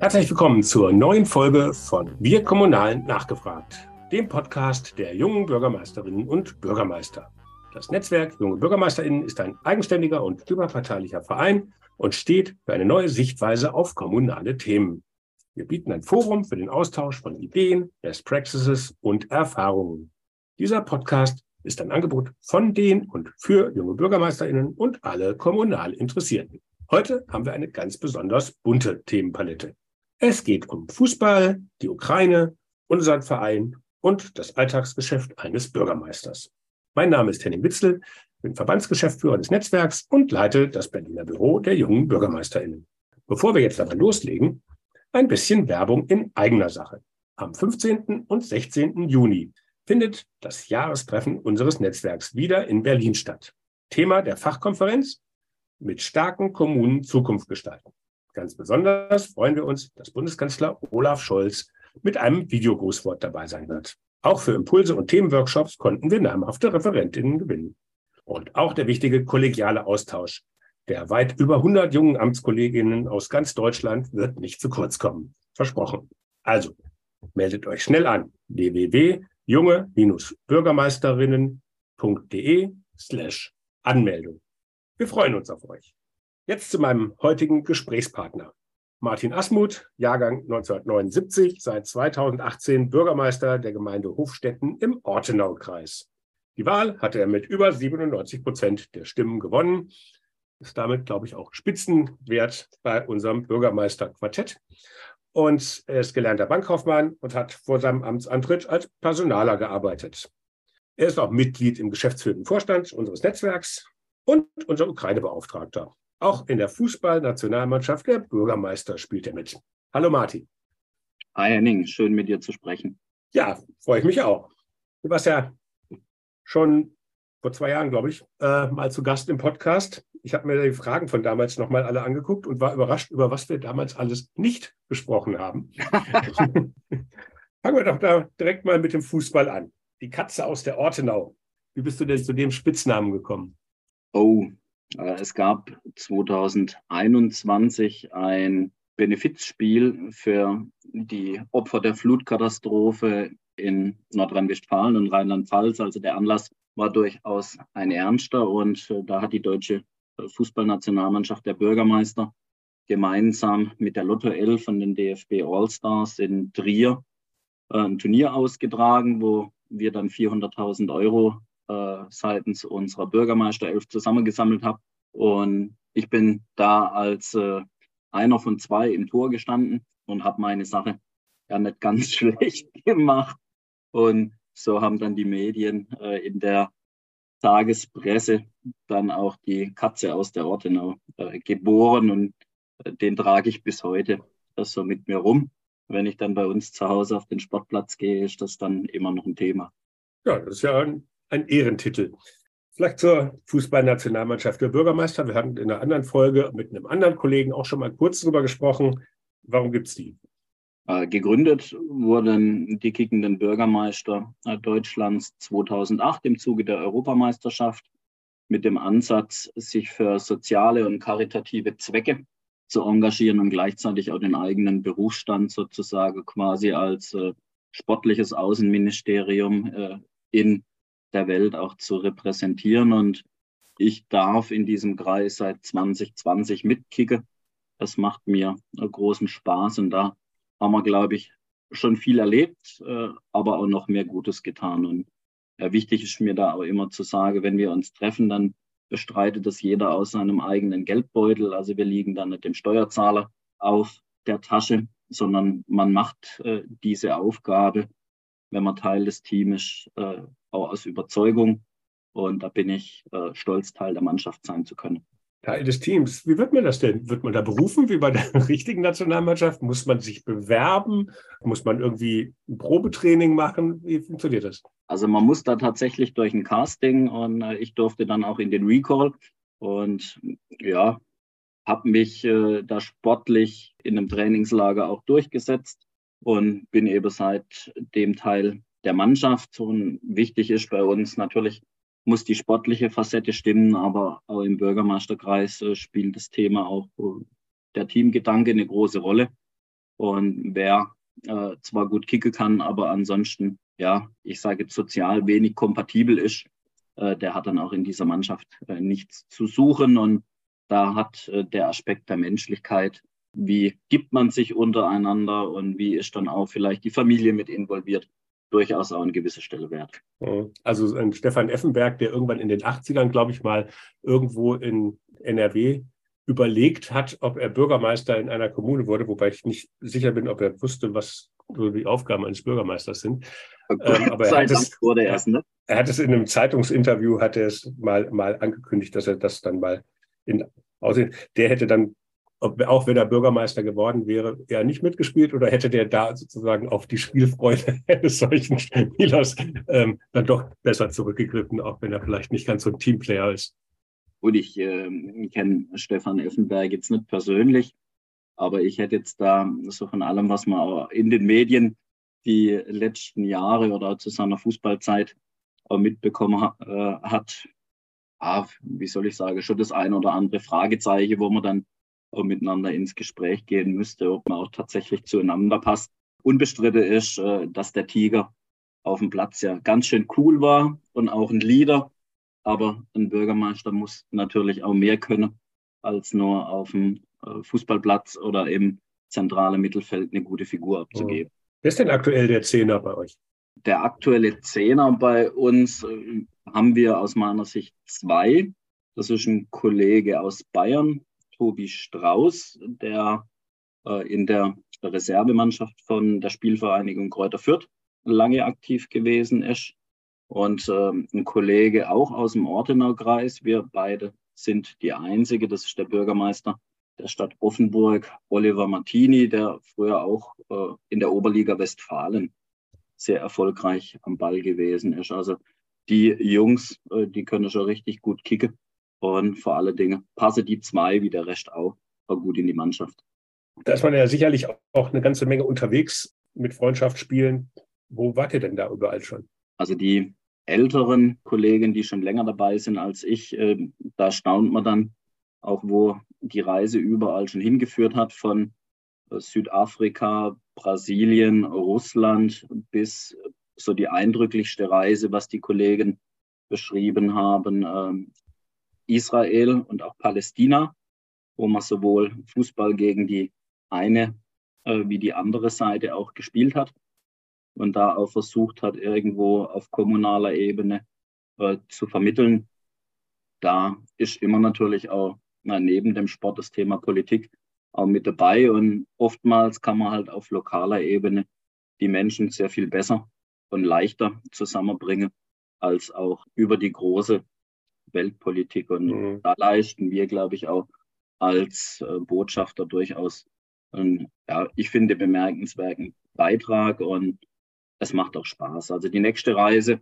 Herzlich willkommen zur neuen Folge von Wir Kommunalen nachgefragt, dem Podcast der jungen Bürgermeisterinnen und Bürgermeister. Das Netzwerk Junge Bürgermeisterinnen ist ein eigenständiger und überparteilicher Verein und steht für eine neue Sichtweise auf kommunale Themen. Wir bieten ein Forum für den Austausch von Ideen, Best Practices und Erfahrungen. Dieser Podcast ist ein Angebot von den und für junge Bürgermeisterinnen und alle kommunal Interessierten. Heute haben wir eine ganz besonders bunte Themenpalette. Es geht um Fußball, die Ukraine, unseren Verein und das Alltagsgeschäft eines Bürgermeisters. Mein Name ist Henning Witzel, bin Verbandsgeschäftsführer des Netzwerks und leite das Berliner Büro der jungen BürgermeisterInnen. Bevor wir jetzt aber loslegen, ein bisschen Werbung in eigener Sache. Am 15. und 16. Juni findet das Jahrestreffen unseres Netzwerks wieder in Berlin statt. Thema der Fachkonferenz mit starken Kommunen Zukunft gestalten. Ganz besonders freuen wir uns, dass Bundeskanzler Olaf Scholz mit einem Videogrußwort dabei sein wird. Auch für Impulse und Themenworkshops konnten wir namhafte Referentinnen gewinnen. Und auch der wichtige kollegiale Austausch der weit über 100 jungen Amtskolleginnen aus ganz Deutschland wird nicht zu kurz kommen. Versprochen. Also, meldet euch schnell an. www.junge-bürgermeisterinnen.de slash Anmeldung. Wir freuen uns auf euch. Jetzt zu meinem heutigen Gesprächspartner. Martin Asmuth, Jahrgang 1979, seit 2018 Bürgermeister der Gemeinde Hofstetten im Ortenau-Kreis. Die Wahl hatte er mit über 97 Prozent der Stimmen gewonnen. Ist damit, glaube ich, auch Spitzenwert bei unserem Bürgermeisterquartett. Und er ist gelernter Bankkaufmann und hat vor seinem Amtsantritt als Personaler gearbeitet. Er ist auch Mitglied im geschäftsführenden Vorstand unseres Netzwerks und unser Ukraine-Beauftragter. Auch in der Fußballnationalmannschaft der Bürgermeister spielt er mit. Hallo Martin. Hi Henning, schön mit dir zu sprechen. Ja, freue ich mich auch. Du warst ja schon vor zwei Jahren, glaube ich, äh, mal zu Gast im Podcast. Ich habe mir die Fragen von damals nochmal alle angeguckt und war überrascht, über was wir damals alles nicht besprochen haben. Fangen wir doch da direkt mal mit dem Fußball an. Die Katze aus der Ortenau. Wie bist du denn zu dem Spitznamen gekommen? Oh, äh, es gab 2021 ein Benefizspiel für die Opfer der Flutkatastrophe in Nordrhein-Westfalen und Rheinland-Pfalz. Also der Anlass war durchaus ein ernster und äh, da hat die deutsche Fußballnationalmannschaft der Bürgermeister gemeinsam mit der Lotto 11 von den DFB All-Stars in Trier äh, ein Turnier ausgetragen, wo wir dann 400.000 Euro äh, seitens unserer Bürgermeister elf zusammengesammelt habe. Und ich bin da als äh, einer von zwei im Tor gestanden und habe meine Sache ja nicht ganz schlecht gemacht. Und so haben dann die Medien äh, in der Tagespresse dann auch die Katze aus der Ortenau äh, geboren und äh, den trage ich bis heute das so mit mir rum. Wenn ich dann bei uns zu Hause auf den Sportplatz gehe, ist das dann immer noch ein Thema. Ja, das ist ja ein ein Ehrentitel. Vielleicht zur Fußballnationalmannschaft der Bürgermeister. Wir hatten in einer anderen Folge mit einem anderen Kollegen auch schon mal kurz darüber gesprochen. Warum gibt es die? Äh, gegründet wurden die kickenden Bürgermeister äh, Deutschlands 2008 im Zuge der Europameisterschaft mit dem Ansatz, sich für soziale und karitative Zwecke zu engagieren und gleichzeitig auch den eigenen Berufsstand sozusagen quasi als äh, sportliches Außenministerium in der Welt auch zu repräsentieren. Und ich darf in diesem Kreis seit 2020 mitkicken. Das macht mir großen Spaß und da haben wir, glaube ich, schon viel erlebt, äh, aber auch noch mehr Gutes getan. Und wichtig ist mir da auch immer zu sagen, wenn wir uns treffen, dann bestreitet das jeder aus seinem eigenen Geldbeutel. Also wir liegen dann nicht dem Steuerzahler auf der Tasche, sondern man macht äh, diese Aufgabe, wenn man Teil des Teams ist, äh, auch aus Überzeugung. Und da bin ich äh, stolz, Teil der Mannschaft sein zu können. Teil des Teams. Wie wird man das denn? Wird man da berufen wie bei der richtigen Nationalmannschaft? Muss man sich bewerben? Muss man irgendwie ein Probetraining machen? Wie funktioniert das? Also man muss da tatsächlich durch ein Casting und äh, ich durfte dann auch in den Recall und ja, habe mich äh, da sportlich in einem Trainingslager auch durchgesetzt und bin eben seit dem Teil der Mannschaft. Und wichtig ist bei uns natürlich, muss die sportliche Facette stimmen, aber auch im Bürgermeisterkreis äh, spielt das Thema auch der Teamgedanke eine große Rolle. Und wer äh, zwar gut kicken kann, aber ansonsten, ja, ich sage sozial wenig kompatibel ist, äh, der hat dann auch in dieser Mannschaft äh, nichts zu suchen. Und da hat äh, der Aspekt der Menschlichkeit, wie gibt man sich untereinander und wie ist dann auch vielleicht die Familie mit involviert, durchaus auch eine gewisse Stelle wert. Also ein Stefan Effenberg, der irgendwann in den 80ern, glaube ich mal, irgendwo in NRW überlegt hat, ob er Bürgermeister in einer Kommune wurde, wobei ich nicht sicher bin, ob er wusste, was so die Aufgaben eines Bürgermeisters sind. Ähm, aber er hat, es, erst, ne? er hat es in einem Zeitungsinterview, hat er es mal, mal angekündigt, dass er das dann mal in Aussehen, der hätte dann, auch wenn er Bürgermeister geworden wäre, ja nicht mitgespielt oder hätte der da sozusagen auf die Spielfreude eines solchen Spielers ähm, dann doch besser zurückgegriffen, auch wenn er vielleicht nicht ganz so ein Teamplayer ist. Und ich äh, kenne Stefan Effenberg jetzt nicht persönlich, aber ich hätte jetzt da so von allem, was man in den Medien die letzten Jahre oder zu seiner Fußballzeit mitbekommen äh, hat, ah, wie soll ich sagen, schon das ein oder andere Fragezeichen, wo man dann miteinander ins Gespräch gehen müsste, ob man auch tatsächlich zueinander passt. Unbestritten ist, äh, dass der Tiger auf dem Platz ja ganz schön cool war und auch ein Leader. Aber ein Bürgermeister muss natürlich auch mehr können, als nur auf dem äh, Fußballplatz oder im zentralen Mittelfeld eine gute Figur abzugeben. Wer ist denn aktuell der Zehner bei euch? Der aktuelle Zehner bei uns äh, haben wir aus meiner Sicht zwei. Das ist ein Kollege aus Bayern, Tobi Strauß, der äh, in der Reservemannschaft von der Spielvereinigung Kräuter Fürth lange aktiv gewesen ist. Und äh, ein Kollege auch aus dem Ortener Kreis. Wir beide sind die Einzige. Das ist der Bürgermeister der Stadt Offenburg, Oliver Martini, der früher auch äh, in der Oberliga Westfalen sehr erfolgreich am Ball gewesen ist. Also die Jungs, äh, die können schon richtig gut kicken. Und vor allen Dingen passe die zwei wie der Rest auch, auch gut in die Mannschaft. Da ist man ja sicherlich auch eine ganze Menge unterwegs mit Freundschaftsspielen. Wo wart ihr denn da überall schon? Also die älteren Kollegen, die schon länger dabei sind als ich, äh, da staunt man dann auch, wo die Reise überall schon hingeführt hat, von äh, Südafrika, Brasilien, Russland bis so die eindrücklichste Reise, was die Kollegen beschrieben haben, äh, Israel und auch Palästina, wo man sowohl Fußball gegen die eine äh, wie die andere Seite auch gespielt hat und da auch versucht hat, irgendwo auf kommunaler Ebene äh, zu vermitteln. Da ist immer natürlich auch na, neben dem Sport das Thema Politik auch mit dabei und oftmals kann man halt auf lokaler Ebene die Menschen sehr viel besser und leichter zusammenbringen als auch über die große Weltpolitik. Und mhm. da leisten wir, glaube ich, auch als äh, Botschafter durchaus einen, ja, ich finde, bemerkenswerten Beitrag und es macht auch Spaß. Also die nächste Reise,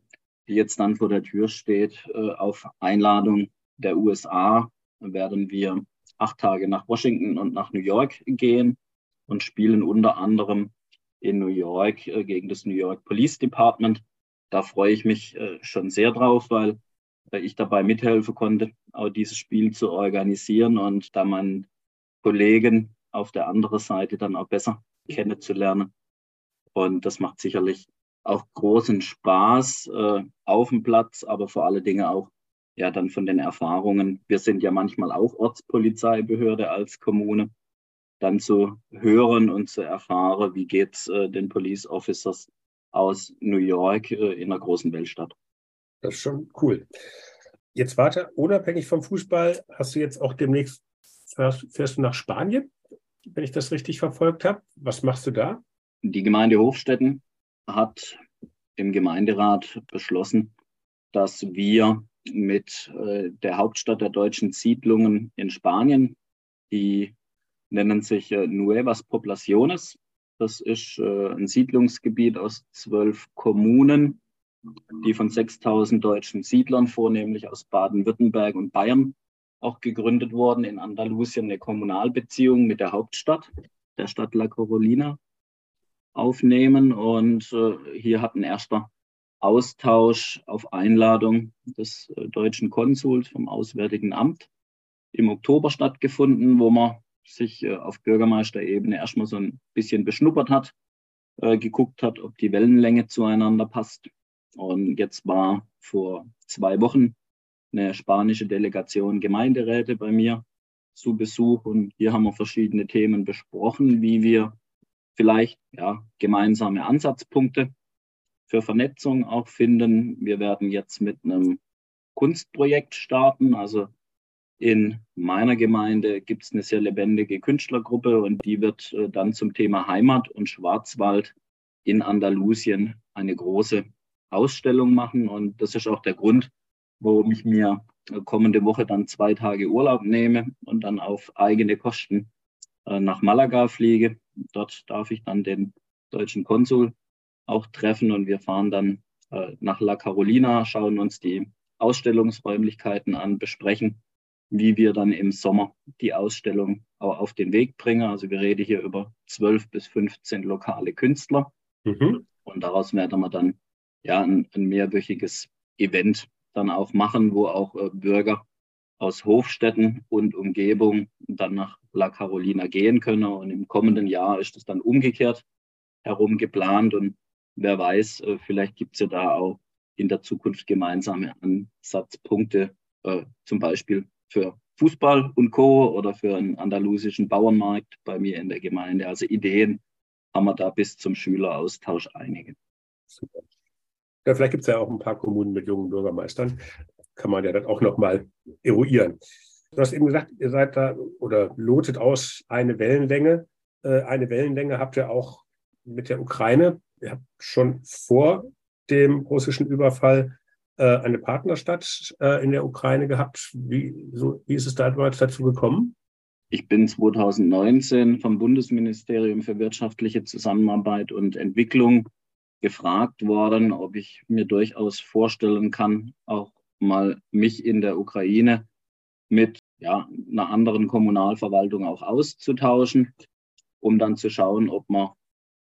die jetzt dann vor der Tür steht, äh, auf Einladung der USA, werden wir acht Tage nach Washington und nach New York gehen und spielen unter anderem in New York äh, gegen das New York Police Department. Da freue ich mich äh, schon sehr drauf, weil ich dabei mithelfen konnte, auch dieses Spiel zu organisieren und da meinen Kollegen auf der anderen Seite dann auch besser kennenzulernen. Und das macht sicherlich auch großen Spaß äh, auf dem Platz, aber vor allen Dingen auch ja dann von den Erfahrungen. Wir sind ja manchmal auch Ortspolizeibehörde als Kommune dann zu hören und zu erfahren, wie geht's äh, den Police Officers aus New York äh, in einer großen Weltstadt. Das ist schon cool. Jetzt warte, unabhängig vom Fußball, hast du jetzt auch demnächst, fährst, du nach Spanien, wenn ich das richtig verfolgt habe. Was machst du da? Die Gemeinde Hofstetten hat im Gemeinderat beschlossen, dass wir mit äh, der Hauptstadt der deutschen Siedlungen in Spanien, die nennen sich äh, Nuevas Poblaciones. Das ist äh, ein Siedlungsgebiet aus zwölf Kommunen, die von 6000 deutschen Siedlern, vornehmlich aus Baden-Württemberg und Bayern, auch gegründet wurden. In Andalusien eine Kommunalbeziehung mit der Hauptstadt, der Stadt La Corolina, aufnehmen. Und äh, hier hat ein erster Austausch auf Einladung des äh, deutschen Konsuls vom Auswärtigen Amt im Oktober stattgefunden, wo wir sich äh, auf Bürgermeisterebene erstmal so ein bisschen beschnuppert hat, äh, geguckt hat, ob die Wellenlänge zueinander passt. Und jetzt war vor zwei Wochen eine spanische Delegation Gemeinderäte bei mir zu Besuch und hier haben wir verschiedene Themen besprochen, wie wir vielleicht ja, gemeinsame Ansatzpunkte für Vernetzung auch finden. Wir werden jetzt mit einem Kunstprojekt starten. Also in meiner Gemeinde gibt es eine sehr lebendige Künstlergruppe und die wird äh, dann zum Thema Heimat und Schwarzwald in Andalusien eine große Ausstellung machen. Und das ist auch der Grund, warum ich mir kommende Woche dann zwei Tage Urlaub nehme und dann auf eigene Kosten äh, nach Malaga fliege. Dort darf ich dann den deutschen Konsul auch treffen und wir fahren dann äh, nach La Carolina, schauen uns die Ausstellungsräumlichkeiten an, besprechen, wie wir dann im Sommer die Ausstellung auch auf den Weg bringen. Also wir reden hier über 12 bis 15 lokale Künstler mhm. und daraus werden wir dann ja ein, ein, mehrwöchiges Event dann auch machen, wo auch äh, Bürger aus Hofstädten und Umgebung dann nach La Carolina gehen können. Und im kommenden Jahr ist es dann umgekehrt herum geplant. Und wer weiß, äh, vielleicht gibt es ja da auch in der Zukunft gemeinsame Ansatzpunkte, äh, zum Beispiel für Fußball und Co. oder für einen andalusischen Bauernmarkt bei mir in der Gemeinde. Also Ideen haben wir da bis zum Schüleraustausch einige. Super. Ja, vielleicht gibt es ja auch ein paar Kommunen mit jungen Bürgermeistern. Kann man ja dann auch nochmal eruieren. Du hast eben gesagt, ihr seid da oder lotet aus eine Wellenlänge. Äh, eine Wellenlänge habt ihr auch mit der Ukraine ihr habt schon vor dem russischen Überfall äh, eine Partnerstadt äh, in der Ukraine gehabt. Wie, so, wie ist es damals dazu gekommen? Ich bin 2019 vom Bundesministerium für wirtschaftliche Zusammenarbeit und Entwicklung gefragt worden, ob ich mir durchaus vorstellen kann, auch mal mich in der Ukraine mit ja, einer anderen Kommunalverwaltung auch auszutauschen, um dann zu schauen, ob man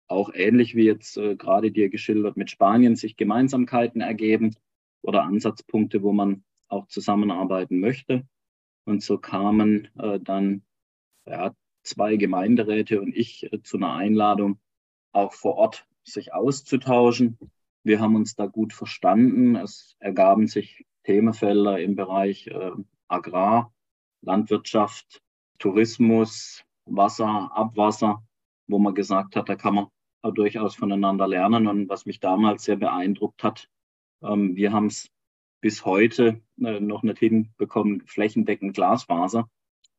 auch ähnlich wie jetzt äh, gerade dir geschildert mit Spanien sich Gemeinsamkeiten ergeben oder Ansatzpunkte, wo man auch zusammenarbeiten möchte. Und so kamen äh, dann ja, zwei Gemeinderäte und ich äh, zu einer Einladung, auch vor Ort sich auszutauschen. Wir haben uns da gut verstanden. Es ergaben sich Themenfelder im Bereich äh, Agrar, Landwirtschaft, Tourismus, Wasser, Abwasser, wo man gesagt hat, da kann man durchaus voneinander lernen. Und was mich damals sehr beeindruckt hat, ähm, wir haben es bis heute äh, noch nicht hinbekommen, flächendeckend Glasfaser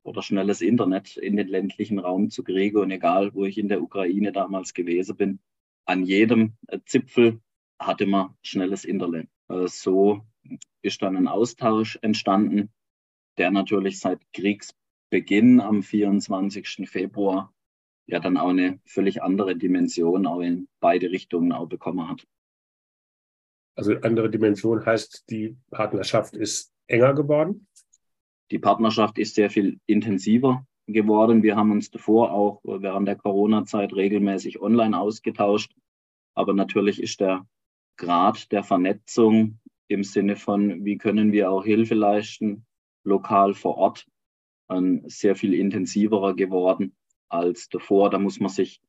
oder schnelles Internet in den ländlichen Raum zu kriegen. Und egal, wo ich in der Ukraine damals gewesen bin, an jedem äh, Zipfel hatte man schnelles Internet. Äh, so ist dann ein Austausch entstanden, der natürlich seit Kriegsbeginn am 24. Februar ja dann auch eine völlig andere Dimension auch in beide Richtungen auch bekommen hat. Also andere Dimension heißt, die Partnerschaft ist enger geworden? Die Partnerschaft ist sehr viel intensiver geworden. Wir haben uns davor auch während der Corona-Zeit regelmäßig online ausgetauscht. Aber natürlich ist der Grad der Vernetzung im Sinne von, wie können wir auch Hilfe leisten, lokal vor Ort, sehr viel intensiverer geworden als davor. Da muss man sich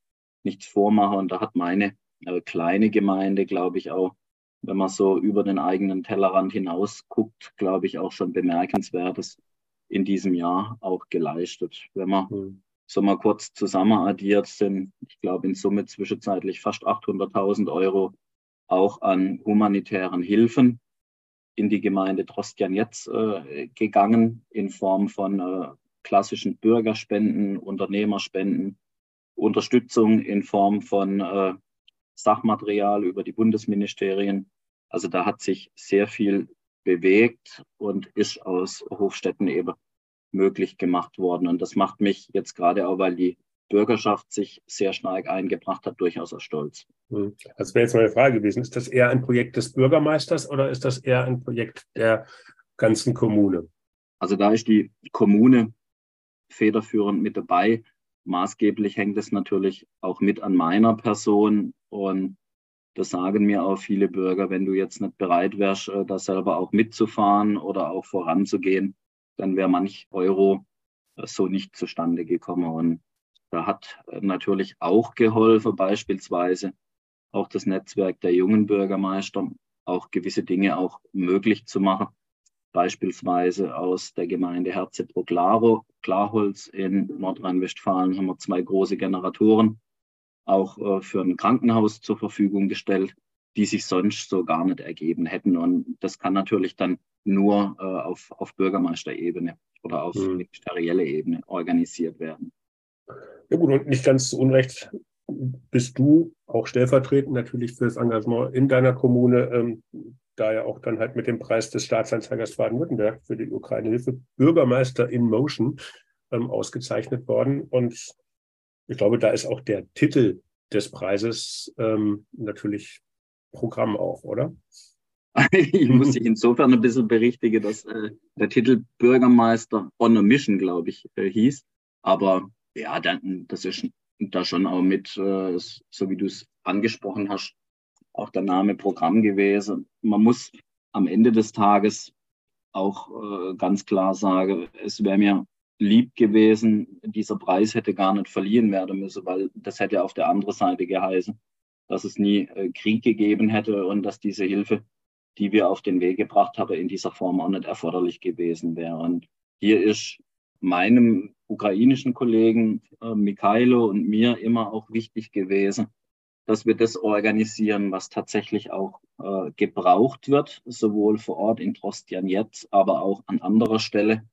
nichts vormachen. Und da hat meine äh, kleine Gemeinde, glaube ich, auch, wenn man so über den eigenen Tellerrand hinaus guckt, glaube ich, auch schon bemerkenswertes in diesem Jahr auch geleistet. Wenn man mhm. so mal kurz zusammen addiert, sind, ich glaube, in Summe zwischenzeitlich fast 800.000 Euro auch an humanitären Hilfen in die Gemeinde Trostian jetzt äh, gegangen in Form von äh, klassischen Bürgerspenden, Unternehmerspenden, Unterstützung in Form von äh, Sachmaterial über die Bundesministerien. Also da hat sich sehr viel bewegt und ist aus Hofstädten eben möglich gemacht worden. Und das macht mich jetzt gerade auch, weil die Bürgerschaft sich sehr stark eingebracht hat, durchaus auch stolz. Hm. Das wäre jetzt meine Frage gewesen. Ist das eher ein Projekt des Bürgermeisters oder ist das eher ein Projekt der ganzen Kommune? Also da ist die Kommune federführend mit dabei. Maßgeblich hängt es natürlich auch mit an meiner Person und das sagen mir auch viele Bürger, wenn du jetzt nicht bereit wärst, äh, da selber auch mitzufahren oder auch voranzugehen, dann wäre manch Euro so nicht zustande gekommen. Und da hat natürlich auch geholfen, beispielsweise auch das Netzwerk der jungen Bürgermeister, auch gewisse Dinge auch möglich zu machen. Beispielsweise aus der Gemeinde Herzebruck-Klarholz in Nordrhein-Westfalen haben wir zwei große Generatoren auch äh, für ein Krankenhaus zur Verfügung gestellt, die sich sonst so gar nicht ergeben hätten. Und das kann natürlich dann nur äh, auf, auf Bürgermeisterebene oder auf mhm. ministerielle Ebene organisiert werden. Ja gut, und nicht ganz zu Unrecht bist du auch stellvertretend natürlich für das Engagement in deiner Kommune, ähm, da ja auch dann halt mit dem Preis des Staatsanzeigers Baden-Württemberg für die Ukraine-Hilfe Bürgermeister in Motion ähm, ausgezeichnet worden. Und ich glaube, da ist auch der Titel des Preises ähm, natürlich Programm auch, oder? ich muss dich insofern ein bisschen berichtigen, dass äh, der Titel Bürgermeister on a Mission, glaube ich, äh, hieß. Aber ja, dann, das ist da schon auch mit, äh, so wie du es angesprochen hast, auch der Name Programm gewesen. Man muss am Ende des Tages auch äh, ganz klar sagen, es wäre mir lieb gewesen, dieser Preis hätte gar nicht verliehen werden müssen, weil das hätte auf der anderen Seite geheißen, dass es nie äh, Krieg gegeben hätte und dass diese Hilfe, die wir auf den Weg gebracht haben, in dieser Form auch nicht erforderlich gewesen wäre. Und hier ist meinem ukrainischen Kollegen äh, Mikhailo und mir immer auch wichtig gewesen, dass wir das organisieren, was tatsächlich auch äh, gebraucht wird, sowohl vor Ort in Trostian jetzt, aber auch an anderer Stelle.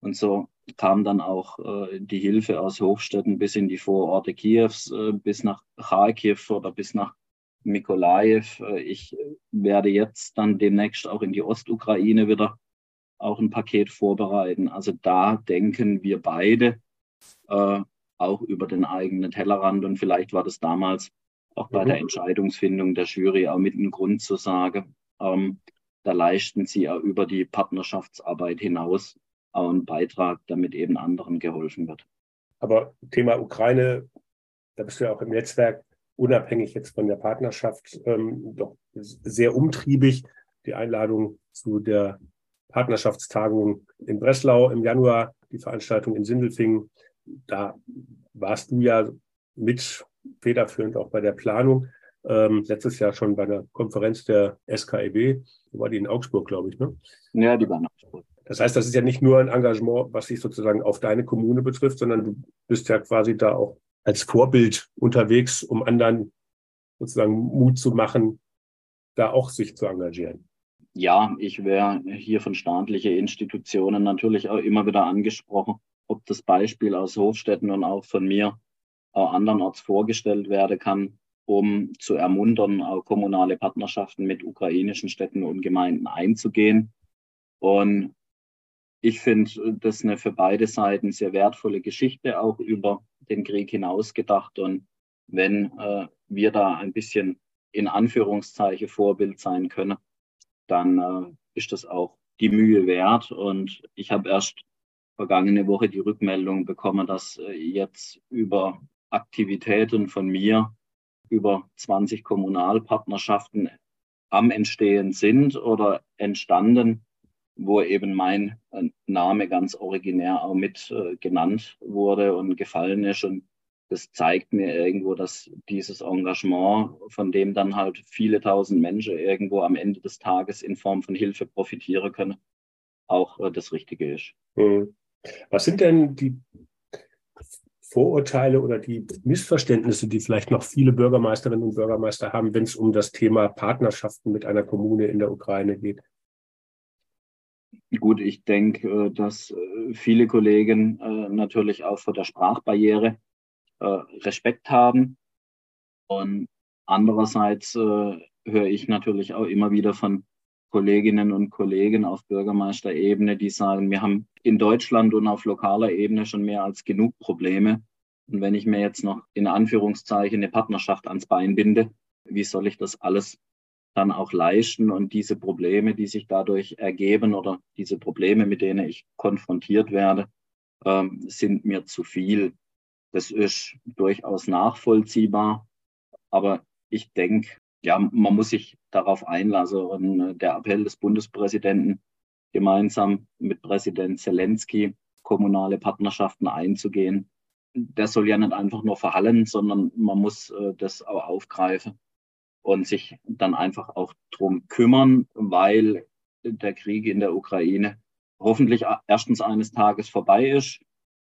Und so kam dann auch äh, die Hilfe aus Hofstetten bis in die Vororte Kiews, äh, bis nach Kharkiv oder bis nach Mikolajew. Äh, ich werde jetzt dann demnächst auch in die Ostukraine wieder auch ein Paket vorbereiten. Also da denken wir beide äh, auch über den eigenen Tellerrand und vielleicht war das damals auch bei mhm. der Entscheidungsfindung der Jury auch mit einem Grund zu sagen, ähm, da leisten sie auch über die Partnerschaftsarbeit hinaus auch einen Beitrag, damit eben anderen geholfen wird. Aber Thema Ukraine, da bist du ja auch im Netzwerk unabhängig jetzt von der Partnerschaft ähm, doch sehr umtriebig. Die Einladung zu der Partnerschaftstagung in Breslau im Januar, die Veranstaltung in Sindelfingen. Da warst du ja mit federführend auch bei der Planung. Ähm, letztes Jahr schon bei der Konferenz der SKEB. War die in Augsburg, glaube ich, ne? Ja, die war in Augsburg. Das heißt, das ist ja nicht nur ein Engagement, was sich sozusagen auf deine Kommune betrifft, sondern du bist ja quasi da auch als Vorbild unterwegs, um anderen sozusagen Mut zu machen, da auch sich zu engagieren ja, ich wäre hier von staatlichen Institutionen natürlich auch immer wieder angesprochen, ob das Beispiel aus Hofstädten und auch von mir auch andernorts vorgestellt werden kann, um zu ermuntern, auch kommunale Partnerschaften mit ukrainischen Städten und Gemeinden einzugehen. Und ich finde das eine für beide Seiten sehr wertvolle Geschichte, auch über den Krieg hinaus gedacht. Und wenn äh, wir da ein bisschen in Anführungszeichen Vorbild sein können, dann äh, ist das auch die Mühe wert. Und ich habe erst vergangene Woche die Rückmeldung bekommen, dass äh, jetzt über Aktivitäten von mir über 20 Kommunalpartnerschaften am Entstehen sind oder entstanden, wo eben mein äh, Name ganz originär auch mit äh, genannt wurde und gefallen ist. Und das zeigt mir irgendwo, dass dieses Engagement, von dem dann halt viele tausend Menschen irgendwo am Ende des Tages in Form von Hilfe profitieren können, auch äh, das Richtige ist. Hm. Was sind denn die Vorurteile oder die Missverständnisse, die vielleicht noch viele Bürgermeisterinnen und Bürgermeister haben, wenn es um das Thema Partnerschaften mit einer Kommune in der Ukraine geht? Gut, ich denke, äh, dass äh, viele Kollegen natürlich auch vor der Sprachbarriere äh, Respekt haben. Und andererseits äh, höre ich natürlich auch immer wieder von Kolleginnen und Kollegen auf Bürgermeisterebene, die sagen, wir haben in Deutschland und auf lokaler Ebene schon mehr als genug Probleme. Und wenn ich mir jetzt noch in Anführungszeichen eine Partnerschaft ans Bein binde, wie soll ich das alles dann auch leisten? Und diese Probleme, die sich dadurch ergeben oder diese Probleme, mit denen ich konfrontiert werde, ähm, sind mir zu viel. Das ist durchaus nachvollziehbar. Aber ich denke, ja, man muss sich darauf einlassen. Und äh, der Appell des Bundespräsidenten gemeinsam mit Präsident Zelensky kommunale Partnerschaften einzugehen. Der soll ja nicht einfach nur verhallen, sondern man muss äh, das auch aufgreifen und sich dann einfach auch drum kümmern, weil der Krieg in der Ukraine hoffentlich erstens eines Tages vorbei ist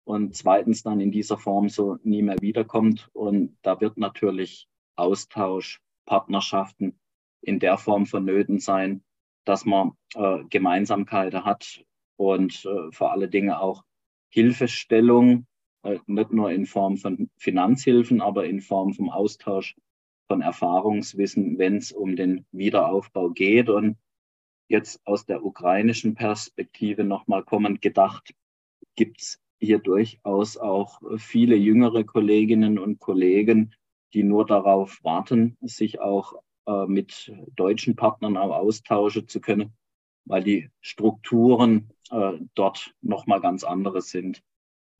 und zweitens dann in dieser Form so nie mehr wiederkommt. Und da wird natürlich Austausch, Partnerschaften in der Form vonnöten sein, dass man äh, Gemeinsamkeiten hat und äh, vor allen Dingen auch Hilfestellung, äh, nicht nur in Form von Finanzhilfen, aber in Form vom Austausch von Erfahrungswissen, wenn es um den Wiederaufbau geht. Und jetzt aus der ukrainischen Perspektive nochmal kommend gedacht, gibt es hier durchaus auch viele jüngere Kolleginnen und Kollegen, die nur darauf warten, sich auch äh, mit deutschen Partnern auch austauschen zu können, weil die Strukturen äh, dort nochmal ganz andere sind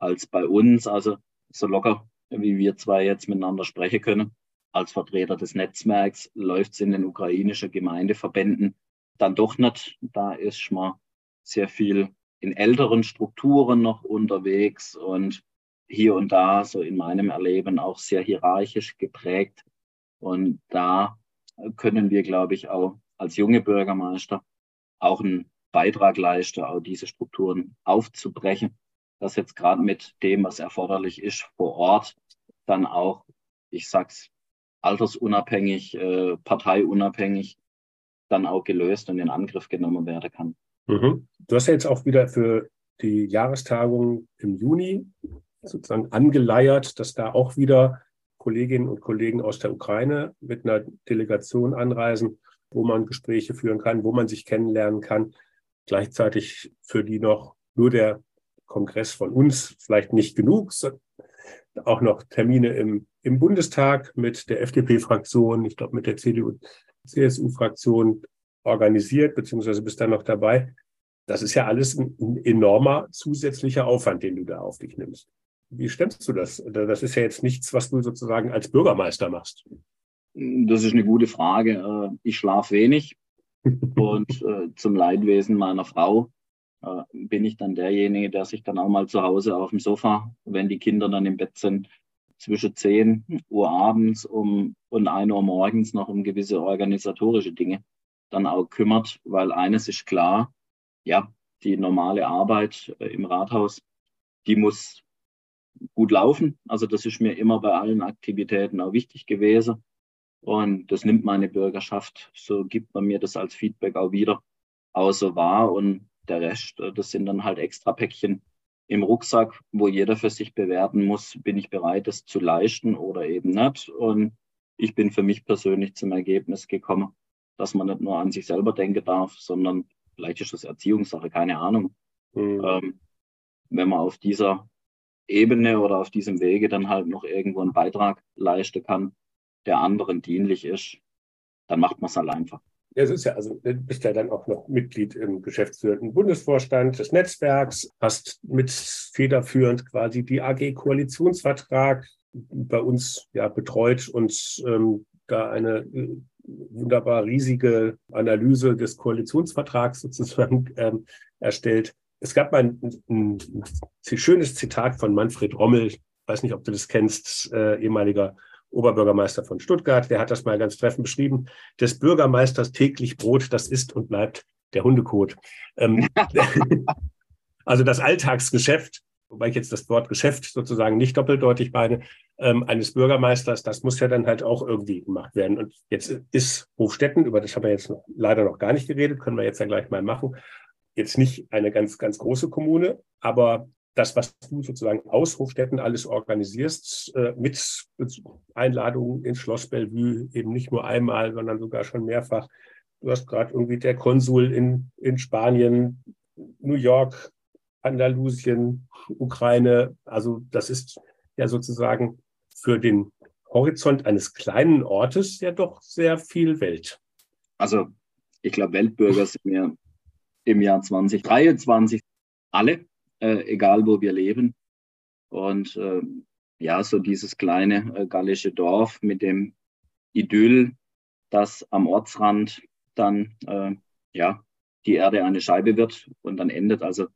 als bei uns. Also so locker, wie wir zwei jetzt miteinander sprechen können, als Vertreter des Netzwerks läuft es in den ukrainischen Gemeindeverbänden dann doch nicht. Da ist man sehr viel in älteren Strukturen noch unterwegs und hier und da, so in meinem Erleben, auch sehr hierarchisch geprägt. Und da können wir, glaube ich, auch als junge Bürgermeister auch einen Beitrag leisten, auch diese Strukturen aufzubrechen, dass jetzt gerade mit dem, was erforderlich ist vor Ort, dann auch, ich sag's, altersunabhängig, äh, parteiunabhängig, dann auch gelöst und in Angriff genommen werden kann. Mhm. Du hast ja jetzt auch wieder für die Jahrestagung im Juni sozusagen angeleiert, dass da auch wieder Kolleginnen und Kollegen aus der Ukraine mit einer Delegation anreisen, wo man Gespräche führen kann, wo man sich kennenlernen kann. Gleichzeitig für die noch nur der Kongress von uns vielleicht nicht genug, auch noch Termine im, im Bundestag mit der FDP-Fraktion, ich glaube mit der CDU, CSU-Fraktion organisiert, beziehungsweise bist dann noch dabei. Das ist ja alles ein, ein enormer zusätzlicher Aufwand, den du da auf dich nimmst. Wie stemmst du das? Das ist ja jetzt nichts, was du sozusagen als Bürgermeister machst. Das ist eine gute Frage. Äh, ich schlafe wenig und äh, zum Leidwesen meiner Frau äh, bin ich dann derjenige, der sich dann auch mal zu Hause auf dem Sofa, wenn die Kinder dann im Bett sind, zwischen 10 Uhr abends um, und 1 Uhr morgens noch um gewisse organisatorische Dinge dann auch kümmert, weil eines ist klar, ja, die normale Arbeit im Rathaus, die muss gut laufen. Also das ist mir immer bei allen Aktivitäten auch wichtig gewesen. Und das nimmt meine Bürgerschaft, so gibt man mir das als Feedback auch wieder außer wahr. Und der Rest, äh, das sind dann halt extra Päckchen im Rucksack, wo jeder für sich bewerten muss, bin ich bereit, das zu leisten oder eben nicht. Und ich bin für mich persönlich zum Ergebnis gekommen, dass man nicht nur an sich selber denken darf, sondern vielleicht ist das Erziehungssache, keine Ahnung. Mhm. Ähm, wenn man auf dieser Ebene oder auf diesem Wege dann halt noch irgendwo einen Beitrag leisten kann, der anderen dienlich ist, dann macht man es halt einfach. Ja, es ist ja, also du bist ja dann auch noch Mitglied im geschäftsführenden Bundesvorstand des Netzwerks, hast mit federführend quasi die AG Koalitionsvertrag bei uns ja betreut und ähm, da eine äh, wunderbar riesige Analyse des Koalitionsvertrags sozusagen ähm, erstellt. Es gab mal ein, ein, ein, schönes Zitat von Manfred Rommel, weiß nicht, ob du das kennst, äh, ehemaliger Oberbürgermeister von Stuttgart, der hat das mal ganz treffend beschrieben. Des Bürgermeisters täglich Brot, das ist und bleibt der Hundekot. Ähm, also das Alltagsgeschäft, wobei ich jetzt das Wort Geschäft sozusagen nicht doppeldeutig meine, ähm, eines Bürgermeisters, das muss ja dann halt auch irgendwie gemacht werden. Und jetzt ist Hofstetten, über das haben wir jetzt noch, leider noch gar nicht geredet, können wir jetzt ja gleich mal machen, jetzt nicht eine ganz, ganz große Kommune, aber das, was du sozusagen aus Hofstetten alles organisierst, äh, mit Einladungen ins Schloss Bellevue, eben nicht nur einmal, sondern sogar schon mehrfach. Du hast gerade irgendwie der Konsul in, in Spanien, New York, Andalusien, Ukraine. Also das ist ja sozusagen für den Horizont eines kleinen Ortes ja doch sehr viel Welt. Also ich glaube, Weltbürger sind wir im Jahr 2023 alle äh, egal wo wir leben. Und äh, ja, so dieses kleine äh, gallische Dorf mit dem Idyll, das am Ortsrand dann äh, ja die Erde eine Scheibe wird und dann endet. Also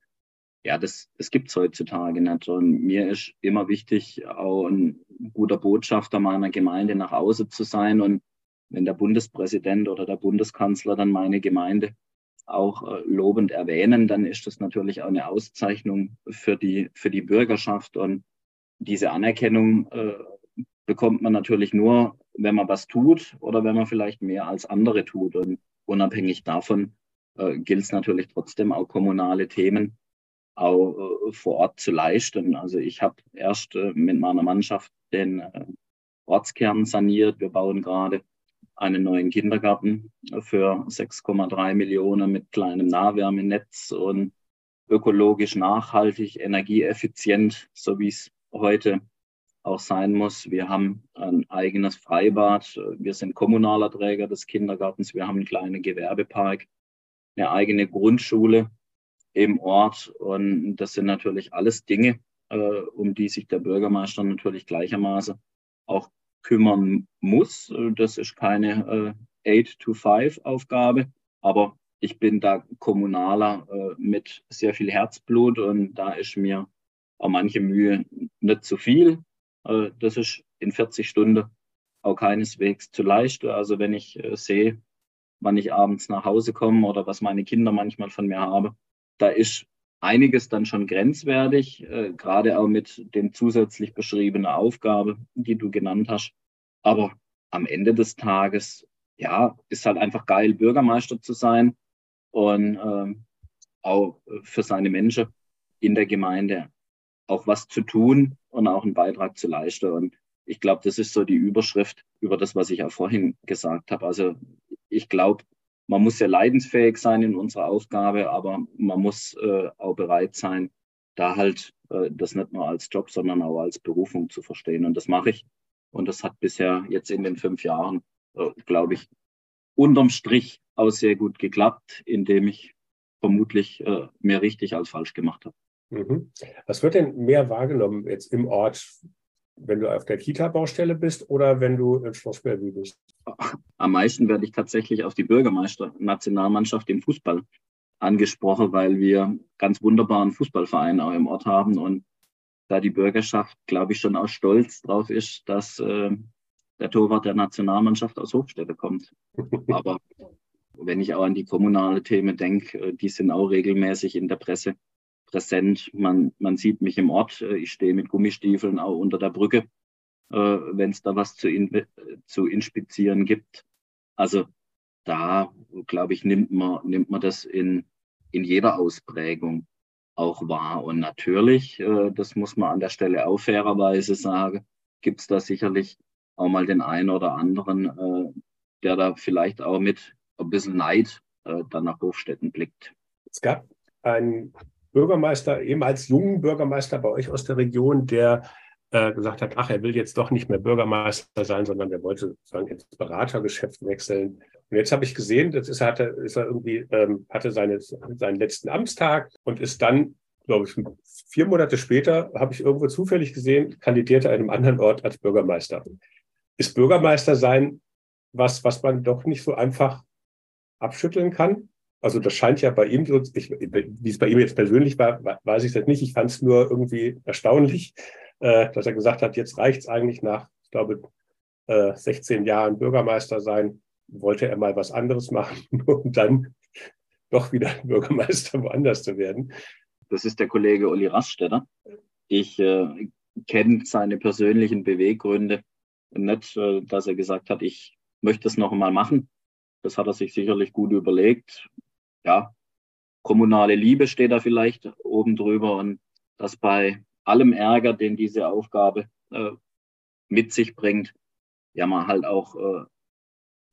ja, das, das gibt es heutzutage nicht. Und mir ist immer wichtig, auch ein guter Botschafter meiner Gemeinde nach außen zu sein. Und wenn der Bundespräsident oder der Bundeskanzler dann meine Gemeinde auch äh, lobend erwähnen, dann ist das natürlich auch eine Auszeichnung für die, für die Bürgerschaft. Und diese Anerkennung äh, bekommt man natürlich nur, wenn man was tut oder wenn man vielleicht mehr als andere tut. Und unabhängig davon äh, gilt es natürlich trotzdem auch kommunale Themen auch äh, vor Ort zu leisten. Also ich habe erst äh, mit meiner Mannschaft den äh, Ortskern saniert. Wir bauen gerade einen neuen Kindergarten für 6,3 Millionen mit kleinem Nahwärmenetz und ökologisch nachhaltig, energieeffizient, so wie es heute auch sein muss. Wir haben ein eigenes Freibad. Wir sind kommunaler Träger des Kindergartens. Wir haben einen kleinen Gewerbepark, eine eigene Grundschule im Ort. Und das sind natürlich alles Dinge, äh, um die sich der Bürgermeister natürlich gleichermaßen auch kümmern muss. Das ist keine äh, 8-to-5-Aufgabe, aber ich bin da Kommunaler äh, mit sehr viel Herzblut und da ist mir auch manche Mühe nicht zu viel. Äh, das ist in 40 Stunden auch keineswegs zu leicht. Also wenn ich äh, sehe, wann ich abends nach Hause komme oder was meine Kinder manchmal von mir haben, da ist einiges dann schon grenzwertig, äh, gerade auch mit den zusätzlich beschriebenen Aufgaben, die du genannt hast. Aber am Ende des Tages, ja, ist halt einfach geil, Bürgermeister zu sein und äh, auch für seine Menschen in der Gemeinde auch was zu tun und auch einen Beitrag zu leisten. Und ich glaube, das ist so die Überschrift über das, was ich auch vorhin gesagt habe. Also ich glaube, man muss ja leidensfähig sein in unserer Aufgabe, aber man muss äh, auch bereit sein, da halt äh, das nicht nur als Job, sondern auch als Berufung zu verstehen. Und das mache ich. Und das hat bisher jetzt in den fünf Jahren, äh, glaube ich, unterm Strich auch sehr gut geklappt, indem ich vermutlich äh, mehr richtig als falsch gemacht habe. Mhm. Was wird denn mehr wahrgenommen jetzt im Ort, wenn du auf der Kita-Baustelle bist oder wenn du in Schloss Bellevue bist? Am meisten werde ich tatsächlich auf die Bürgermeister-Nationalmannschaft im Fußball angesprochen, weil wir ganz wunderbaren Fußballverein auch im Ort haben und da die Bürgerschaft, glaube ich, schon auch stolz drauf ist, dass äh, der Torwart der Nationalmannschaft aus Hochstädte kommt. Aber wenn ich auch an die kommunale Themen denke, äh, die sind auch regelmäßig in der Presse präsent. Man, man sieht mich im Ort. Äh, ich stehe mit Gummistiefeln auch unter der Brücke, äh, wenn es da was zu, in, zu inspizieren gibt. Also da, glaube ich, nimmt man, nimmt man das in, in jeder Ausprägung auch wahr. Und natürlich, äh, das muss man an der Stelle auch fairerweise sagen, gibt es da sicherlich auch mal den einen oder anderen, äh, der da vielleicht auch mit ein bisschen Neid äh, dann nach Hofstetten blickt. Es gab einen Bürgermeister, ehemals jungen Bürgermeister bei euch aus der Region, der äh, gesagt hat, ach, er will jetzt doch nicht mehr Bürgermeister sein, sondern er wollte sozusagen ins Beratergeschäft wechseln. Und jetzt habe ich gesehen, das ist, hatte, ist er irgendwie, ähm, hatte seine, seinen letzten Amtstag und ist dann, glaube ich, vier Monate später, habe ich irgendwo zufällig gesehen, kandidierte an einem anderen Ort als Bürgermeister. Ist Bürgermeister sein was, was man doch nicht so einfach abschütteln kann? Also das scheint ja bei ihm so, ich, wie es bei ihm jetzt persönlich war, weiß ich das nicht. Ich fand es nur irgendwie erstaunlich, äh, dass er gesagt hat, jetzt reicht es eigentlich nach, ich glaube, äh, 16 Jahren Bürgermeister sein, wollte er mal was anderes machen, um dann doch wieder Bürgermeister woanders zu werden. Das ist der Kollege Uli Raststätter. Ich äh, kenne seine persönlichen Beweggründe nicht, äh, dass er gesagt hat, ich möchte es noch einmal machen. Das hat er sich sicherlich gut überlegt ja, kommunale Liebe steht da vielleicht oben drüber und dass bei allem Ärger, den diese Aufgabe äh, mit sich bringt, ja man halt auch äh,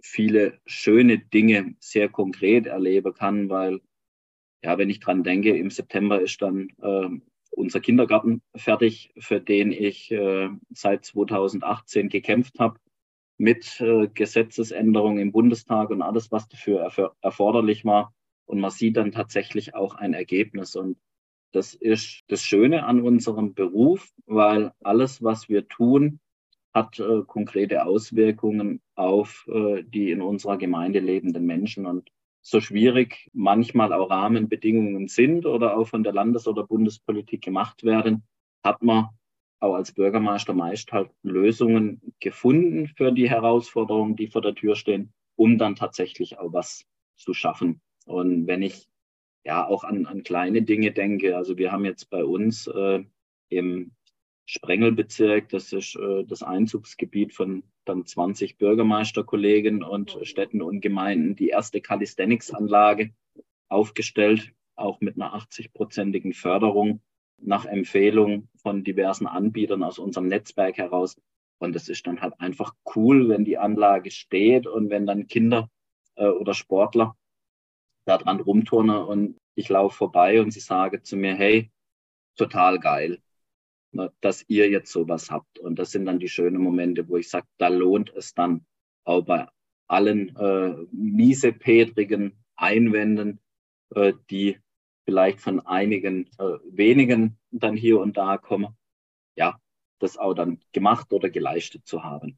viele schöne Dinge sehr konkret erleben kann, weil ja, wenn ich dran denke, im September ist dann äh, unser Kindergarten fertig, für den ich äh, seit 2018 gekämpft habe mit äh, Gesetzesänderungen im Bundestag und alles, was dafür erf erforderlich war und man sieht dann tatsächlich auch ein Ergebnis. Und das ist das Schöne an unserem Beruf, weil alles, was wir tun, hat äh, konkrete Auswirkungen auf äh, die in unserer Gemeinde lebenden Menschen. Und so schwierig manchmal auch Rahmenbedingungen sind oder auch von der Landes- oder Bundespolitik gemacht werden, hat man auch als Bürgermeister meist halt Lösungen gefunden für die Herausforderungen, die vor der Tür stehen, um dann tatsächlich auch was zu schaffen. Und wenn ich ja auch an, an kleine Dinge denke, also wir haben jetzt bei uns äh, im Sprengelbezirk, das ist äh, das Einzugsgebiet von dann 20 Bürgermeisterkollegen und Städten und Gemeinden, die erste Calisthenics-Anlage aufgestellt, auch mit einer 80-prozentigen Förderung nach Empfehlung von diversen Anbietern aus unserem Netzwerk heraus. Und das ist dann halt einfach cool, wenn die Anlage steht und wenn dann Kinder äh, oder Sportler da dran rumturnen und ich laufe vorbei und sie sagen zu mir, hey, total geil, ne, dass ihr jetzt sowas habt. Und das sind dann die schönen Momente, wo ich sage, da lohnt es dann auch bei allen äh, miesepetrigen Einwänden, äh, die vielleicht von einigen äh, wenigen dann hier und da kommen, ja, das auch dann gemacht oder geleistet zu haben.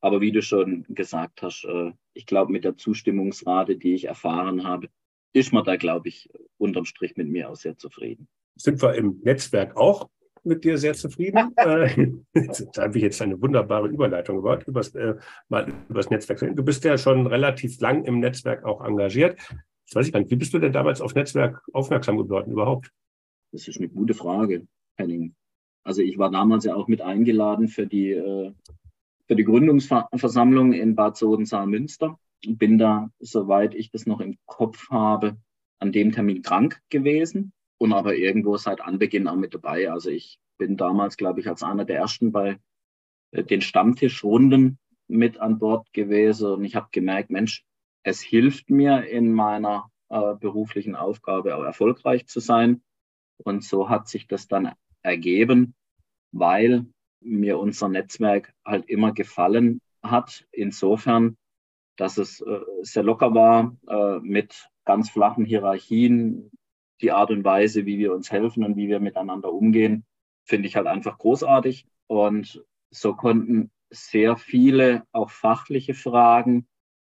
Aber wie du schon gesagt hast, äh, ich glaube, mit der Zustimmungsrate, die ich erfahren habe, ist man da, glaube ich, unterm Strich mit mir auch sehr zufrieden. Sind wir im Netzwerk auch mit dir sehr zufrieden? äh, da habe ich jetzt eine wunderbare Überleitung gebaut, übers, äh, mal übers Netzwerk. Du bist ja schon relativ lang im Netzwerk auch engagiert. Das weiß ich gar nicht. Wie bist du denn damals auf Netzwerk aufmerksam geworden überhaupt? Das ist eine gute Frage, Henning. Also ich war damals ja auch mit eingeladen für die, äh, für die Gründungsversammlung in Bad Sodensaal-Münster. Bin da, soweit ich das noch im Kopf habe, an dem Termin krank gewesen und aber irgendwo seit Anbeginn auch mit dabei. Also ich bin damals, glaube ich, als einer der ersten bei äh, den Stammtischrunden mit an Bord gewesen und ich habe gemerkt, Mensch, es hilft mir in meiner äh, beruflichen Aufgabe auch erfolgreich zu sein. Und so hat sich das dann ergeben, weil mir unser Netzwerk halt immer gefallen hat. Insofern, dass es äh, sehr locker war äh, mit ganz flachen Hierarchien. Die Art und Weise, wie wir uns helfen und wie wir miteinander umgehen, finde ich halt einfach großartig. Und so konnten sehr viele auch fachliche Fragen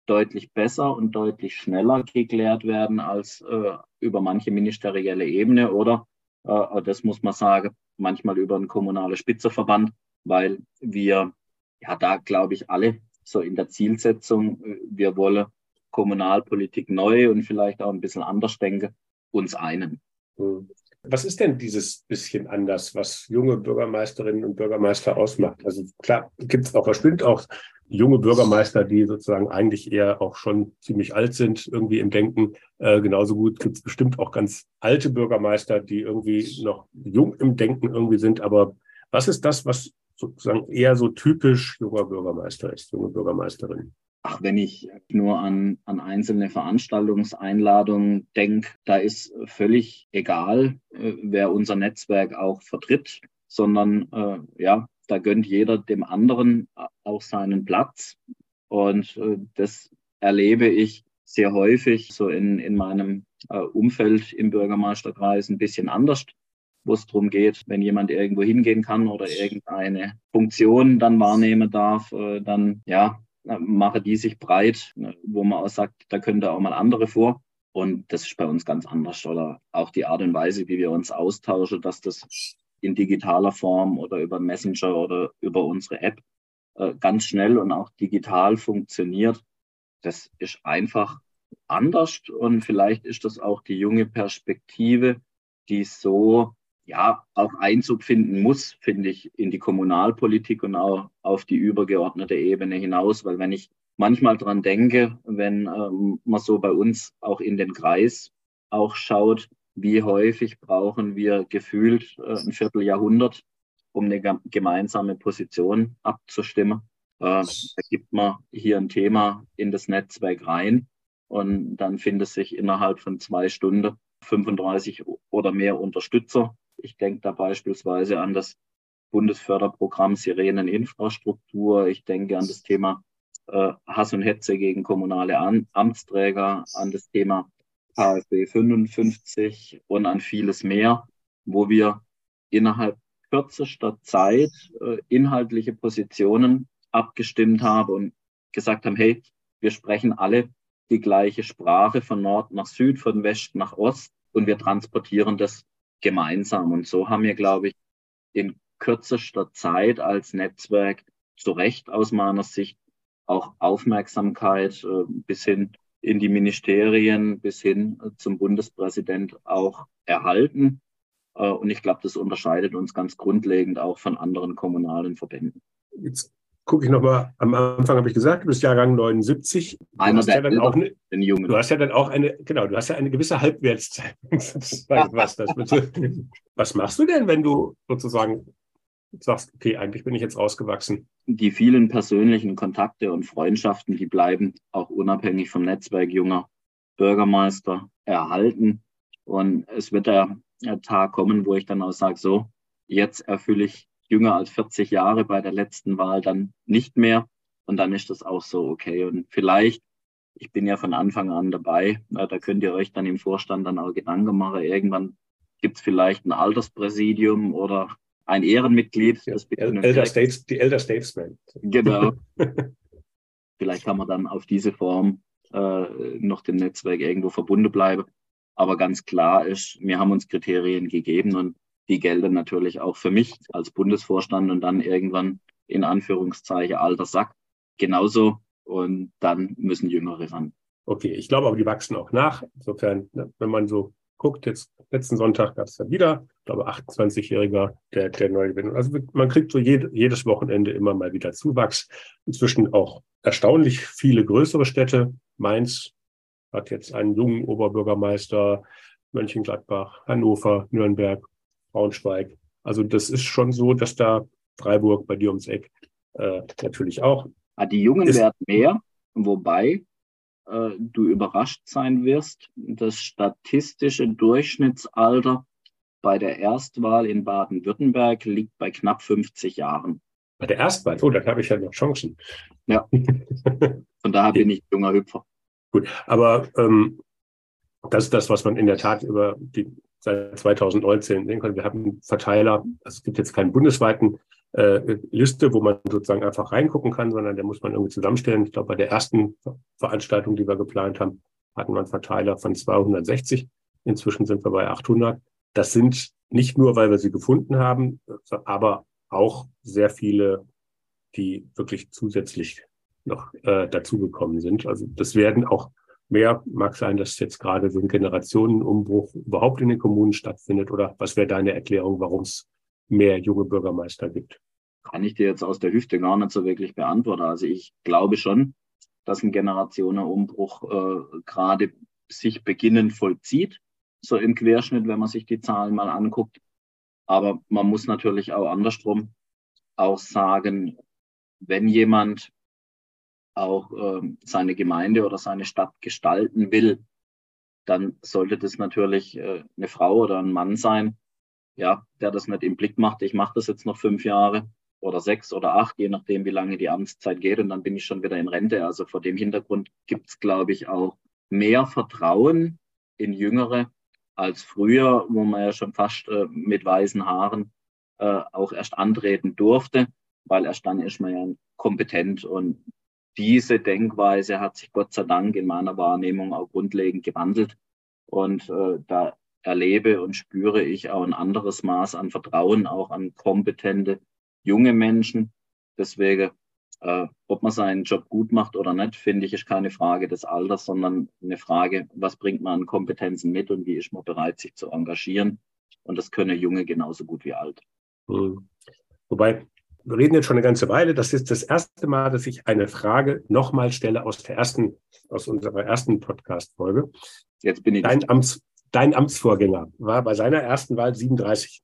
deutlich besser und deutlich schneller geklärt werden als äh, über manche ministerielle Ebene oder, das muss man sagen, manchmal über einen kommunalen Spitzenverband, weil wir ja da, glaube ich, alle so in der Zielsetzung, äh, wir wollen Kommunalpolitik neu und vielleicht auch ein bisschen anders denken, uns einen. Hm. Was ist denn dieses bisschen anders, was junge Bürgermeisterinnen und Bürgermeister ausmacht? Also klar, gibt es auch, bestimmt auch junge Bürgermeister, die sozusagen eigentlich eher auch schon ziemlich alt sind, irgendwie im Denken. Äh, genauso gut gibt es bestimmt auch ganz alte Bürgermeister, die irgendwie noch jung im Denken irgendwie sind. Aber was ist das, was sozusagen eher so typisch junger Bürgermeister ist, junge Bürgermeisterin? Ach, wenn ich nur an, an einzelne Veranstaltungseinladungen denke, da ist völlig egal, äh, wer unser Netzwerk auch vertritt, sondern äh, ja, da gönnt jeder dem anderen auch seinen Platz. Und äh, das erlebe ich sehr häufig so in, in meinem äh, Umfeld im Bürgermeisterkreis ein bisschen anders, wo es darum geht, wenn jemand irgendwo hingehen kann oder irgendeine Funktion dann wahrnehmen darf, äh, dann ja, mache die sich breit, ne, wo man auch sagt, da können da auch mal andere vor. Und das ist bei uns ganz anders. Oder auch die Art und Weise, wie wir uns austauschen, dass das in digitaler Form oder über Messenger oder über unsere App äh, ganz schnell und auch digital funktioniert. Das ist einfach anders und vielleicht ist das auch die junge Perspektive, die so ja auch Einzug finden muss, finde ich, in die Kommunalpolitik und auch auf die übergeordnete Ebene hinaus, weil wenn ich manchmal dran denke, wenn ähm, man so bei uns auch in den Kreis auch schaut, wie häufig brauchen wir gefühlt äh, ein Vierteljahrhundert, um eine gemeinsame Position abzustimmen. Äh, da gibt man hier ein Thema in das Netzwerk rein und dann findet sich innerhalb von zwei Stunden 35 oder mehr Unterstützer. Ich denke da beispielsweise an das Bundesförderprogramm Sireneninfrastruktur. Ich denke an das Thema äh, Hass und Hetze gegen kommunale Am Amtsträger, an das Thema KfW 55 und an vieles mehr, wo wir innerhalb kürzester Zeit äh, inhaltliche Positionen abgestimmt haben und gesagt haben, hey, wir sprechen alle die gleiche Sprache von Nord nach Süd, von West nach Ost und wir transportieren das gemeinsam. Und so haben wir, glaube ich, in kürzester Zeit als Netzwerk zu Recht aus meiner Sicht auch Aufmerksamkeit äh, bis hin in die Ministerien, bis hin zum Bundespräsident auch erhalten. Äh, und ich glaube, das unterscheidet uns ganz grundlegend auch von anderen kommunalen Verbänden. Jetzt gucke ich nochmal, am Anfang habe ich gesagt, du bist Jahrgang 79. Einer der ja dann auch eine, den Jungen. Du hast ja dann auch eine, genau, du hast ja eine gewisse Halbwertszeit, was. Was machst du denn, wenn du sozusagen sagst, okay, eigentlich bin ich jetzt rausgewachsen? Die vielen persönlichen Kontakte und Freundschaften, die bleiben auch unabhängig vom Netzwerk junger Bürgermeister erhalten. Und es wird der Tag kommen, wo ich dann auch sage, so, jetzt erfülle ich jünger als 40 Jahre bei der letzten Wahl dann nicht mehr. Und dann ist das auch so okay. Und vielleicht, ich bin ja von Anfang an dabei, da könnt ihr euch dann im Vorstand dann auch Gedanken machen. Irgendwann gibt es vielleicht ein Alterspräsidium oder ein Ehrenmitglied. Ja, Elder States, die Elder Statesman. Genau. vielleicht kann man dann auf diese Form äh, noch dem Netzwerk irgendwo verbunden bleiben. Aber ganz klar ist, wir haben uns Kriterien gegeben und die gelten natürlich auch für mich als Bundesvorstand und dann irgendwann in Anführungszeichen alter Sack genauso. Und dann müssen Jüngere ran. Okay, ich glaube aber, die wachsen auch nach. Insofern, ne, wenn man so guckt, jetzt letzten Sonntag gab es dann wieder, ich glaube, 28-Jähriger, der, der neue Gewinn. Also man kriegt so jed, jedes Wochenende immer mal wieder Zuwachs. Inzwischen auch erstaunlich viele größere Städte. Mainz hat jetzt einen jungen Oberbürgermeister, Mönchengladbach, Hannover, Nürnberg, Braunschweig. Also das ist schon so, dass da Freiburg bei dir ums Eck äh, natürlich auch. Ah, die Jungen werden mehr, wobei äh, du überrascht sein wirst. Das statistische Durchschnittsalter bei der Erstwahl in Baden-Württemberg liegt bei knapp 50 Jahren. Bei der Erstwahl? Oh, dann habe ich ja noch Chancen. Ja. Von daher bin ich junger Hüpfer. Gut, aber ähm, das ist das, was man in der Tat über die seit 2019 sehen können. Wir haben Verteiler, also es gibt jetzt keinen bundesweiten äh, Liste, wo man sozusagen einfach reingucken kann, sondern der muss man irgendwie zusammenstellen. Ich glaube, bei der ersten Veranstaltung, die wir geplant haben, hatten wir einen Verteiler von 260. Inzwischen sind wir bei 800. Das sind nicht nur, weil wir sie gefunden haben, aber auch sehr viele, die wirklich zusätzlich noch äh, dazugekommen sind. Also das werden auch mehr. Mag sein, dass jetzt gerade so ein Generationenumbruch überhaupt in den Kommunen stattfindet. Oder was wäre deine Erklärung, warum es mehr junge Bürgermeister gibt? Kann ich dir jetzt aus der Hüfte gar nicht so wirklich beantworten. Also ich glaube schon, dass ein Generationenumbruch äh, gerade sich beginnend vollzieht, so im Querschnitt, wenn man sich die Zahlen mal anguckt. Aber man muss natürlich auch andersrum auch sagen, wenn jemand auch äh, seine Gemeinde oder seine Stadt gestalten will, dann sollte das natürlich äh, eine Frau oder ein Mann sein, ja, der das nicht im Blick macht. Ich mache das jetzt noch fünf Jahre oder sechs oder acht, je nachdem, wie lange die Amtszeit geht, und dann bin ich schon wieder in Rente. Also vor dem Hintergrund gibt es, glaube ich, auch mehr Vertrauen in Jüngere als früher, wo man ja schon fast äh, mit weißen Haaren äh, auch erst antreten durfte, weil erst dann ist man ja kompetent und diese Denkweise hat sich Gott sei Dank in meiner Wahrnehmung auch grundlegend gewandelt. Und äh, da erlebe und spüre ich auch ein anderes Maß an Vertrauen, auch an kompetente junge Menschen. Deswegen, äh, ob man seinen Job gut macht oder nicht, finde ich, ist keine Frage des Alters, sondern eine Frage, was bringt man an Kompetenzen mit und wie ist man bereit, sich zu engagieren. Und das können Junge genauso gut wie alt. Hm. Wobei wir reden jetzt schon eine ganze Weile. Das ist das erste Mal, dass ich eine Frage nochmal stelle aus der ersten, aus unserer ersten Podcast-Folge. Jetzt bin ich. Dein, Amts, dein Amtsvorgänger war bei seiner ersten Wahl 37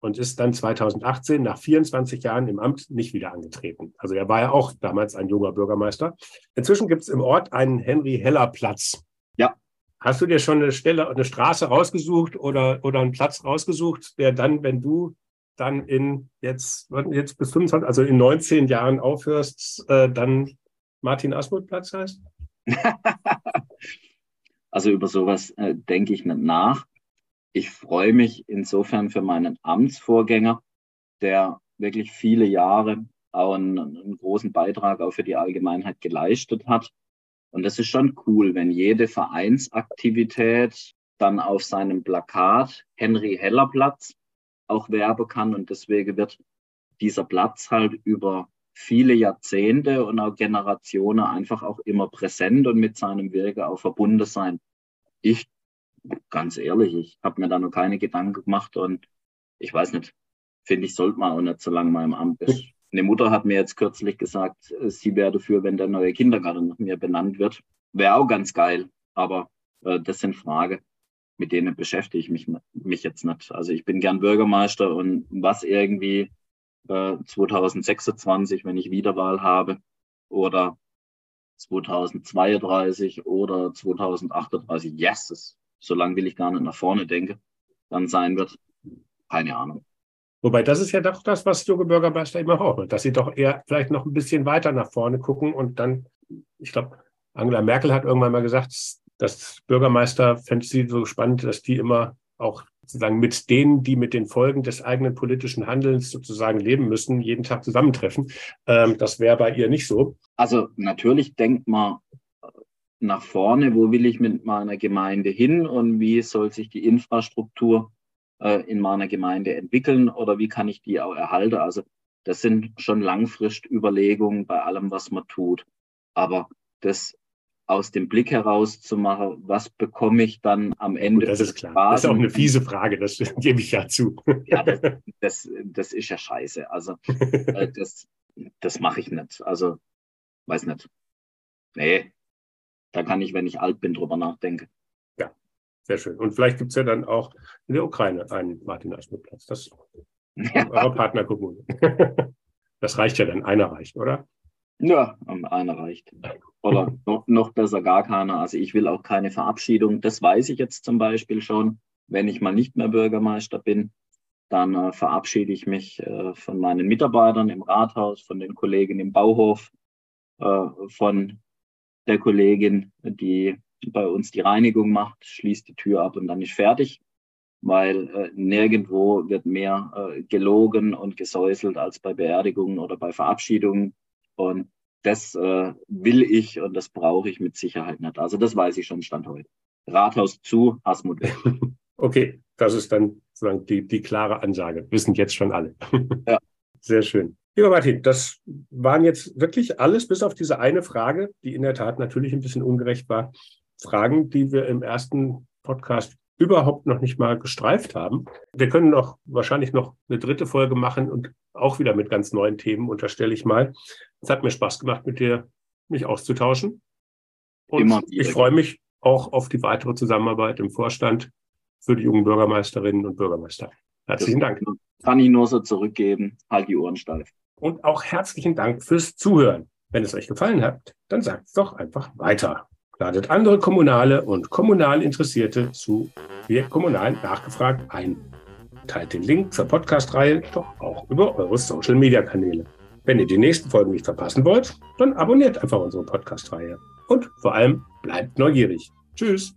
und ist dann 2018 nach 24 Jahren im Amt nicht wieder angetreten. Also er war ja auch damals ein junger Bürgermeister. Inzwischen gibt es im Ort einen Henry Heller Platz. Ja. Hast du dir schon eine Stelle, eine Straße rausgesucht oder, oder einen Platz rausgesucht, der dann, wenn du dann in jetzt, jetzt bis 25, also in 19 Jahren aufhörst, äh, dann Martin Asmuth Platz heißt? also über sowas äh, denke ich nicht nach. Ich freue mich insofern für meinen Amtsvorgänger, der wirklich viele Jahre auch einen, einen großen Beitrag auch für die Allgemeinheit geleistet hat. Und das ist schon cool, wenn jede Vereinsaktivität dann auf seinem Plakat Henry Heller Platz auch werben kann. Und deswegen wird dieser Platz halt über viele Jahrzehnte und auch Generationen einfach auch immer präsent und mit seinem Wirken auch verbunden sein. Ich, ganz ehrlich, ich habe mir da noch keine Gedanken gemacht und ich weiß nicht, finde ich, sollte man auch nicht so lange mal im Amt ist. Eine Mutter hat mir jetzt kürzlich gesagt, sie wäre dafür, wenn der neue Kindergarten nach mir benannt wird. Wäre auch ganz geil, aber äh, das sind Fragen, mit denen beschäftige ich mich, mich jetzt nicht. Also ich bin gern Bürgermeister und was irgendwie 2026, äh, wenn ich Wiederwahl habe, oder 2032 oder 2038, yes, so lange will ich gar nicht nach vorne denken, dann sein wird, keine Ahnung. Wobei das ist ja doch das, was junge Bürgermeister immer hoffen, dass sie doch eher vielleicht noch ein bisschen weiter nach vorne gucken und dann, ich glaube, Angela Merkel hat irgendwann mal gesagt, dass Bürgermeister fände sie so spannend, dass die immer auch sozusagen mit denen, die mit den Folgen des eigenen politischen Handelns sozusagen leben müssen, jeden Tag zusammentreffen. Ähm, das wäre bei ihr nicht so. Also natürlich denkt man nach vorne, wo will ich mit meiner Gemeinde hin und wie soll sich die Infrastruktur äh, in meiner Gemeinde entwickeln oder wie kann ich die auch erhalten. Also das sind schon langfristig Überlegungen bei allem, was man tut. Aber das aus dem Blick heraus zu machen, was bekomme ich dann am Ende. Gut, das ist klar. Das ist auch eine fiese Frage, das gebe ich ja zu. Ja, das, das, das ist ja scheiße. Also äh, das, das mache ich nicht. Also, weiß nicht. Nee, da kann ich, wenn ich alt bin, drüber nachdenken. Ja, sehr schön. Und vielleicht gibt es ja dann auch in der Ukraine einen Martin-Eisner-Platz. Das ja. eure Partnerkommune. Das reicht ja dann, einer reicht, oder? Ja, einer reicht. Oder noch, noch besser gar keiner. Also ich will auch keine Verabschiedung. Das weiß ich jetzt zum Beispiel schon. Wenn ich mal nicht mehr Bürgermeister bin, dann äh, verabschiede ich mich äh, von meinen Mitarbeitern im Rathaus, von den Kollegen im Bauhof, äh, von der Kollegin, die bei uns die Reinigung macht, schließt die Tür ab und dann ist fertig, weil äh, nirgendwo wird mehr äh, gelogen und gesäuselt als bei Beerdigungen oder bei Verabschiedungen. Und das äh, will ich und das brauche ich mit Sicherheit nicht. Also das weiß ich schon Stand heute. Rathaus zu, Asmut weg. Okay, das ist dann sozusagen die, die klare Ansage. Wissen jetzt schon alle. Ja. Sehr schön. Lieber Martin, das waren jetzt wirklich alles, bis auf diese eine Frage, die in der Tat natürlich ein bisschen ungerecht war. Fragen, die wir im ersten Podcast überhaupt noch nicht mal gestreift haben. Wir können noch wahrscheinlich noch eine dritte Folge machen und auch wieder mit ganz neuen Themen, unterstelle ich mal. Es hat mir Spaß gemacht, mit dir mich auszutauschen. Und Immer ich freue mich auch auf die weitere Zusammenarbeit im Vorstand für die jungen Bürgermeisterinnen und Bürgermeister. Herzlichen Dank. Kann ich nur so zurückgeben. Halt die Ohren steif. Und auch herzlichen Dank fürs Zuhören. Wenn es euch gefallen hat, dann sagt es doch einfach weiter. Ladet andere Kommunale und kommunal Interessierte zu Wir Kommunal nachgefragt ein. Teilt den Link zur Podcast-Reihe doch auch über eure Social-Media-Kanäle. Wenn ihr die nächsten Folgen nicht verpassen wollt, dann abonniert einfach unsere Podcast-Reihe. Und vor allem bleibt neugierig. Tschüss.